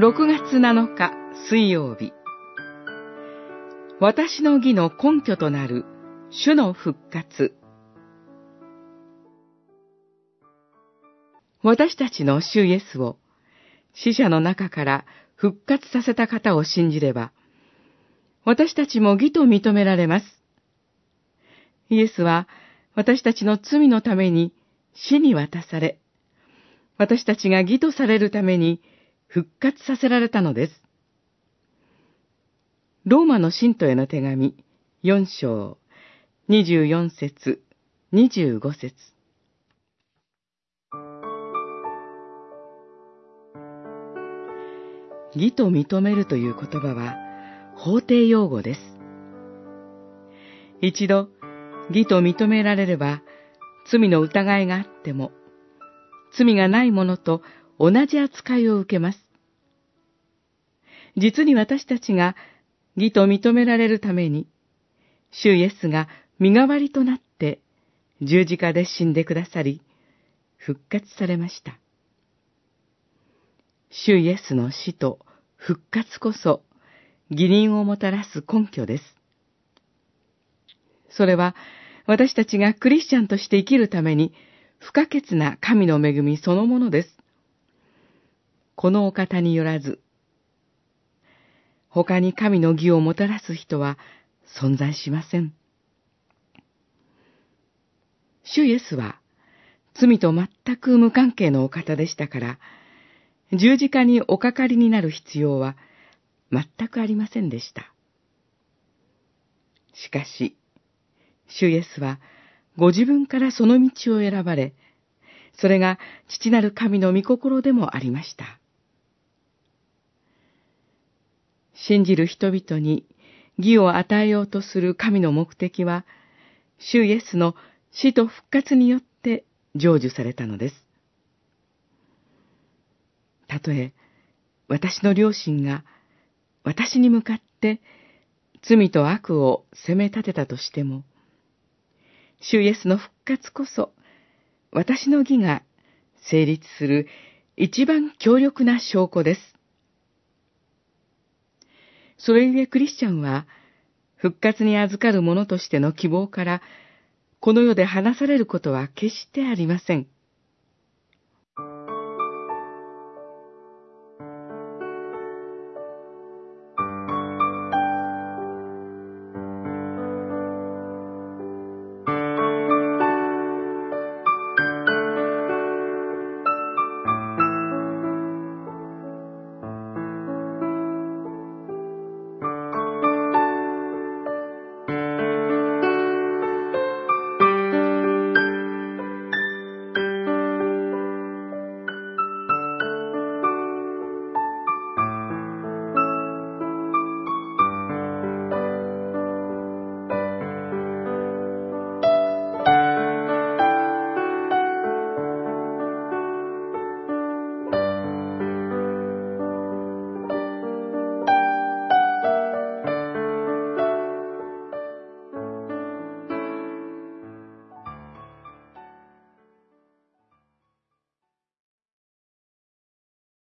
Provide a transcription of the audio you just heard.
6月7日水曜日私の義の根拠となる主の復活私たちの主イエスを死者の中から復活させた方を信じれば、私たちも義と認められます。イエスは私たちの罪のために死に渡され、私たちが義とされるために復活させられたのです。ローマの信徒への手紙4章24節25節義と認めるという言葉は法定用語です。一度義と認められれば罪の疑いがあっても罪がないものと同じ扱いを受けます。実に私たちが義と認められるために、主イエスが身代わりとなって十字架で死んでくださり、復活されました。主イエスの死と復活こそ義人をもたらす根拠です。それは私たちがクリスチャンとして生きるために不可欠な神の恵みそのものです。このお方によらず、他に神の義をもたらす人は存在しません。主イエスは罪と全く無関係のお方でしたから、十字架におかかりになる必要は全くありませんでした。しかし、主イエスはご自分からその道を選ばれ、それが父なる神の御心でもありました。信じる人々に義を与えようとする神の目的は、主イエスの死と復活によって成就されたのです。たとえ、私の両親が私に向かって罪と悪を責め立てたとしても、主イエスの復活こそ、私の義が成立する一番強力な証拠です。それゆえクリスチャンは、復活に預かる者としての希望から、この世で話されることは決してありません。